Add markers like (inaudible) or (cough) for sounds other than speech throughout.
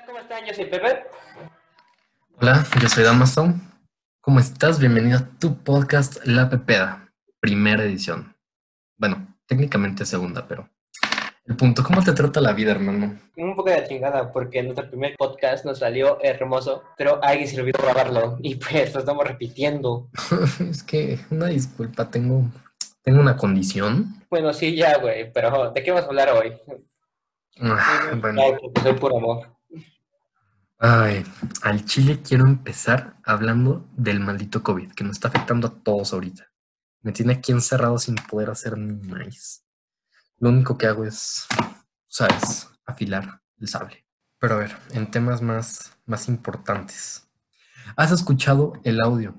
Hola, ¿cómo están? Yo soy Pepe. Hola, yo soy Damaso. ¿Cómo estás? Bienvenido a tu podcast La Pepeda, primera edición. Bueno, técnicamente segunda, pero el punto, ¿cómo te trata la vida, hermano? Un poco de chingada porque nuestro primer podcast nos salió hermoso, pero alguien se olvidó grabarlo y pues lo estamos repitiendo. (laughs) es que, una disculpa, tengo, tengo una condición. Bueno, sí, ya, güey, pero ¿de qué vamos a hablar hoy? Ah, bueno. Ay, soy puro amor. Ay, al Chile quiero empezar hablando del maldito COVID, que nos está afectando a todos ahorita. Me tiene aquí encerrado sin poder hacer ni más. Lo único que hago es, sabes, afilar el sable. Pero a ver, en temas más, más importantes. ¿Has escuchado el audio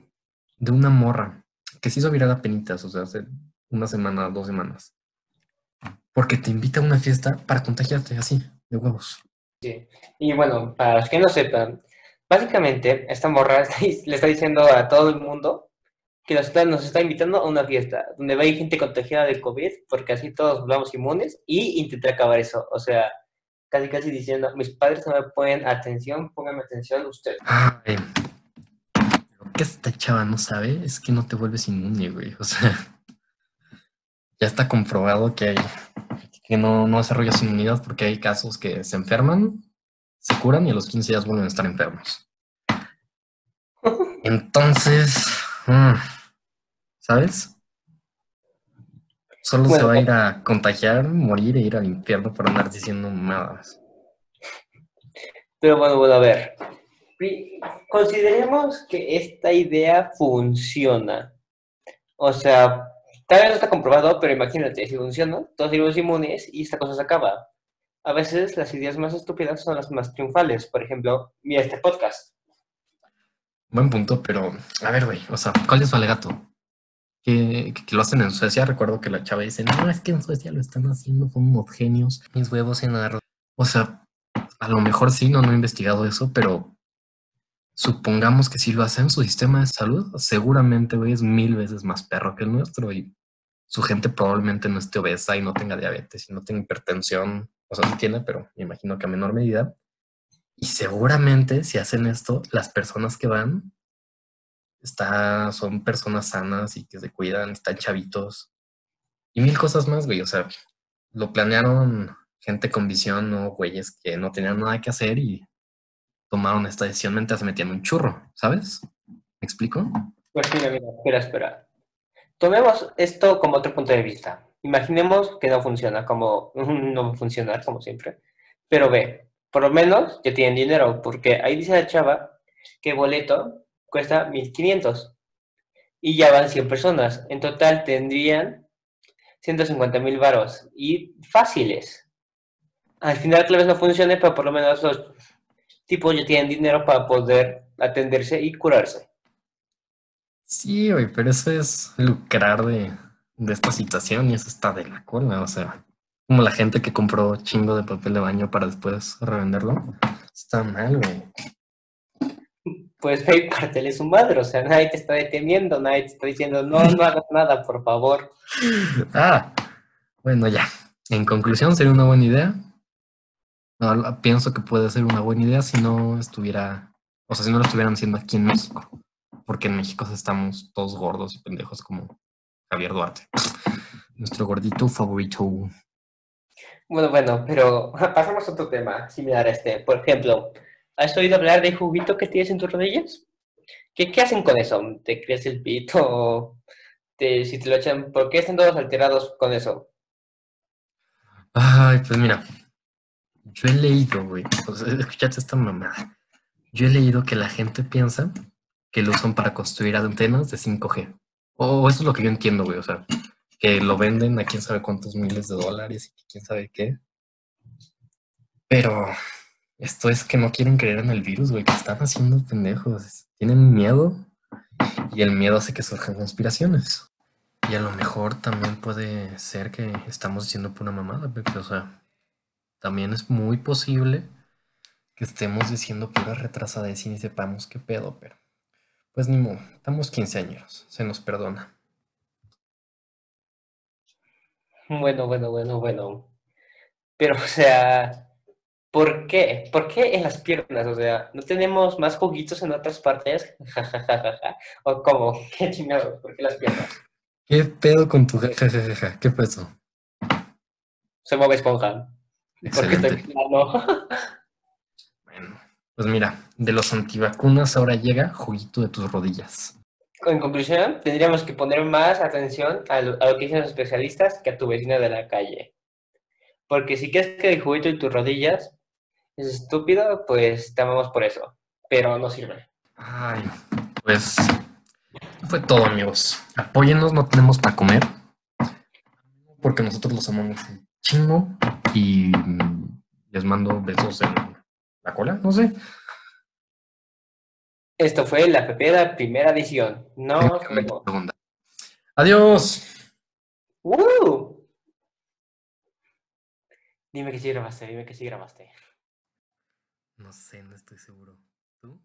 de una morra que se hizo viral a penitas, o sea, hace una semana, dos semanas? Porque te invita a una fiesta para contagiarte así, de huevos. Sí. Y bueno, para los que no sepan, básicamente esta morra (laughs) le está diciendo a todo el mundo que nos está, nos invitando a una fiesta donde va a ir gente contagiada del COVID porque así todos volvamos inmunes y intentar acabar eso. O sea, casi casi diciendo, mis padres no me ponen atención, pónganme atención ustedes. Ay, lo que esta chava no sabe es que no te vuelves inmune, güey. O sea, (laughs) ya está comprobado que hay que no, no desarrollas inmunidad porque hay casos que se enferman, se curan y a los 15 días vuelven a estar enfermos. (laughs) Entonces, mm, ¿sabes? Solo se va a ir a contagiar, morir e ir al infierno por andar diciendo nada. Pero bueno, bueno, a ver. Consideremos que esta idea funciona. O sea, tal vez no está comprobado, pero imagínate, si funciona, todos seremos inmunes y esta cosa se acaba. A veces las ideas más estúpidas son las más triunfales. Por ejemplo, mira este podcast. Buen punto, pero a ver, güey, o sea, ¿cuál es su alegato? Que, que- que lo hacen en Suecia. Recuerdo que la chava dice, no, es que en Suecia lo están haciendo con unos genios, mis huevos en arroz. O sea, a lo mejor sí, no, no he investigado eso, pero supongamos que si lo hacen, su sistema de salud seguramente, güey, es mil veces más perro que el nuestro y su gente probablemente no esté obesa y no tenga diabetes y no tenga hipertensión. O sea, sí tiene, pero me imagino que a menor medida. Y seguramente si hacen esto, las personas que van está, son personas sanas y que se cuidan, están chavitos y mil cosas más, güey. O sea, lo planearon gente con visión, no güeyes que no tenían nada que hacer y tomaron esta decisión mientras se metían un churro, ¿sabes? ¿Me explico? Pues mira, mira, espera, espera. Tomemos esto como otro punto de vista. Imaginemos que no funciona como, (laughs) no va a funcionar como siempre. Pero ve, por lo menos ya tienen dinero, porque ahí dice la chava que boleto cuesta 1500 y ya van 100 personas. En total tendrían 150 mil varos y fáciles. Al final tal vez no funcione, pero por lo menos los tipos ya tienen dinero para poder atenderse y curarse. Sí, güey, pero eso es lucrar de, de esta situación y eso está de la cola, o sea, como la gente que compró chingo de papel de baño para después revenderlo. Está mal, güey. pues ve y partele su madre, o sea, nadie te está deteniendo, nadie te está diciendo, no, no hagas nada, por favor. Ah, bueno, ya. En conclusión, sería una buena idea. No, pienso que puede ser una buena idea si no estuviera, o sea, si no lo estuvieran haciendo aquí en México. Porque en México estamos todos gordos y pendejos como Javier Duarte. (laughs) Nuestro gordito favorito. Bueno, bueno, pero (laughs) pasamos a otro tema similar a este. Por ejemplo, ¿has oído hablar del juguito que tienes en tus rodillas? ¿Qué, qué hacen con eso? ¿Te crees el pito? (laughs) te- si te lo echan, ¿por qué están todos alterados con eso? Ay, pues mira, yo he leído, güey, escuchate esta mamada. Yo he leído que la gente piensa que lo usan para construir antenas de 5G. O eso es lo que yo entiendo, güey, o sea, que lo venden a quién sabe cuántos miles de dólares y quién sabe qué. Pero esto es que no quieren creer en el virus, güey, que están haciendo pendejos. Tienen miedo y el miedo hace que surjan conspiraciones. Y a lo mejor también puede ser que estamos diciendo pura mamada, porque, o sea, también es muy posible que estemos diciendo pura retrasada y ni sepamos qué pedo, pero pues ni modo, estamos quinceañeros, se nos perdona. Bueno, bueno, bueno, bueno. Pero, o sea, ¿Por qué? ¿Por qué en las piernas? O sea, ¿no tenemos más juguitos en otras partes? (laughs) ¿O cómo? (laughs) ¿Qué chingados? ¿Por qué las piernas? ¿Qué pedo con tu jajajaja? ¿Qué eso? Se mueve esponja. Porque estoy Excelente. (laughs) plano. Bueno, pues mira, de los antivacunas ahora llega juguito de tus rodillas. En conclusión, tendríamos que poner más atención a lo, a lo que dicen los especialistas que a tu vecino de la calle. Porque si crees que el juguito de tus rodillas es estúpido, pues te amamos por eso. Pero no sirve. Ay, pues fue todo, amigos. Apóyennos, no tenemos para comer. Porque nosotros los amamos chingo. Y les mando besos en la cola, no sé. Esto fue la Pepeda primera edición. No, segunda. Adiós. ¡Uh! Dime que sí grabaste, dime que sí grabaste. No sé, no estoy seguro. ¿Tú?